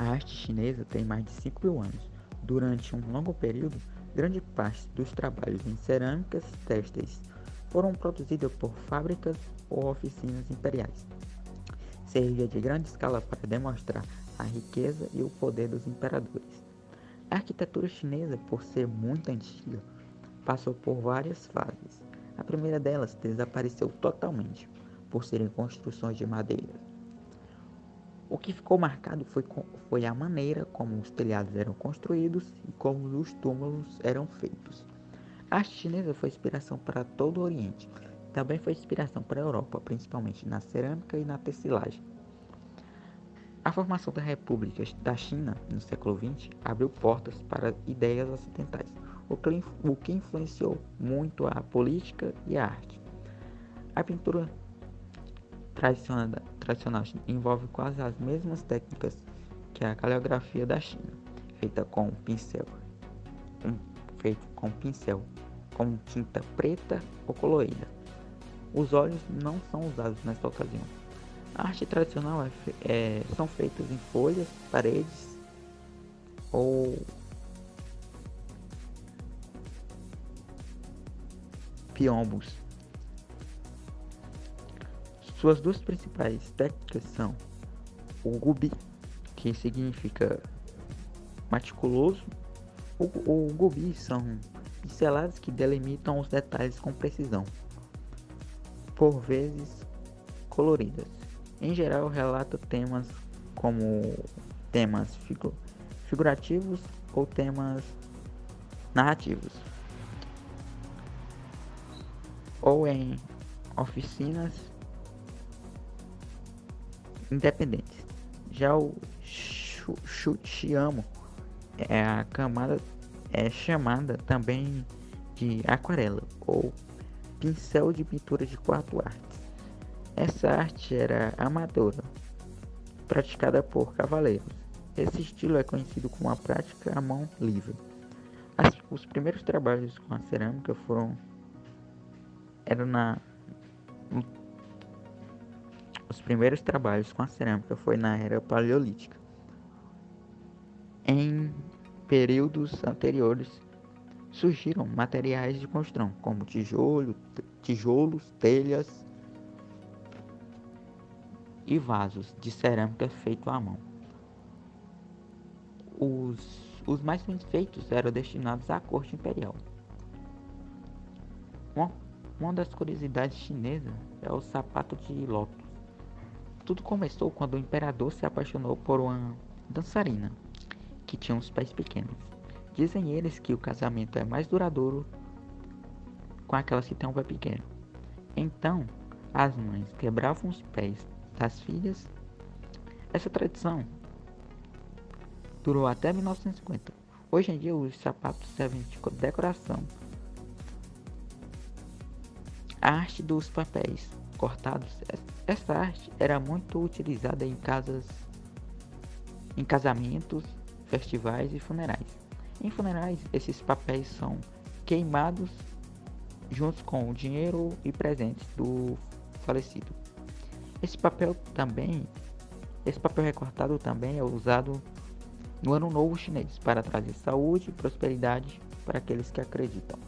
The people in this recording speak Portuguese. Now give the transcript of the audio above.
A arte chinesa tem mais de 5 mil anos. Durante um longo período, grande parte dos trabalhos em cerâmicas têxteis foram produzidos por fábricas ou oficinas imperiais. Servia de grande escala para demonstrar a riqueza e o poder dos imperadores. A arquitetura chinesa, por ser muito antiga, passou por várias fases. A primeira delas desapareceu totalmente, por serem construções de madeira. O que ficou marcado foi, foi a maneira como os telhados eram construídos e como os túmulos eram feitos. A arte chinesa foi inspiração para todo o Oriente. Também foi inspiração para a Europa, principalmente na cerâmica e na tecelagem. A formação da República da China no século XX abriu portas para ideias ocidentais, o que influenciou muito a política e a arte. A pintura tradicional, tradicional envolve quase as mesmas técnicas que a caligrafia da China, feita com pincel, um, feito com pincel, com tinta preta ou colorida. Os olhos não são usados nesta ocasião. A arte tradicional é, é, são feitas em folhas, paredes ou piombos. Suas duas principais técnicas são o gubi, que significa meticuloso. O, o gubi são pinceladas que delimitam os detalhes com precisão, por vezes coloridas. Em geral, relata temas como temas figurativos ou temas narrativos, ou em oficinas independentes. Já o chutiamo é a camada é chamada também de aquarela ou pincel de pintura de quatro artes. Essa arte era amadora, praticada por cavaleiros. Esse estilo é conhecido como a prática à mão livre. As, os primeiros trabalhos com a cerâmica foram eram na os primeiros trabalhos com a cerâmica foi na era paleolítica. Em períodos anteriores surgiram materiais de construção como tijolo, tijolos, telhas e vasos de cerâmica feito à mão. Os, os mais feitos eram destinados à corte imperial. Uma, uma das curiosidades chinesas é o sapato de lótus. Tudo começou quando o imperador se apaixonou por uma dançarina que tinha uns pés pequenos. Dizem eles que o casamento é mais duradouro com aquelas que têm um pé pequeno. Então, as mães quebravam os pés das filhas. Essa tradição durou até 1950. Hoje em dia, os sapatos servem de decoração. A arte dos papéis cortados. Essa arte era muito utilizada em casas, em casamentos, festivais e funerais. Em funerais, esses papéis são queimados juntos com o dinheiro e presentes do falecido. Esse papel também, esse papel recortado também é usado no Ano Novo Chinês para trazer saúde e prosperidade para aqueles que acreditam.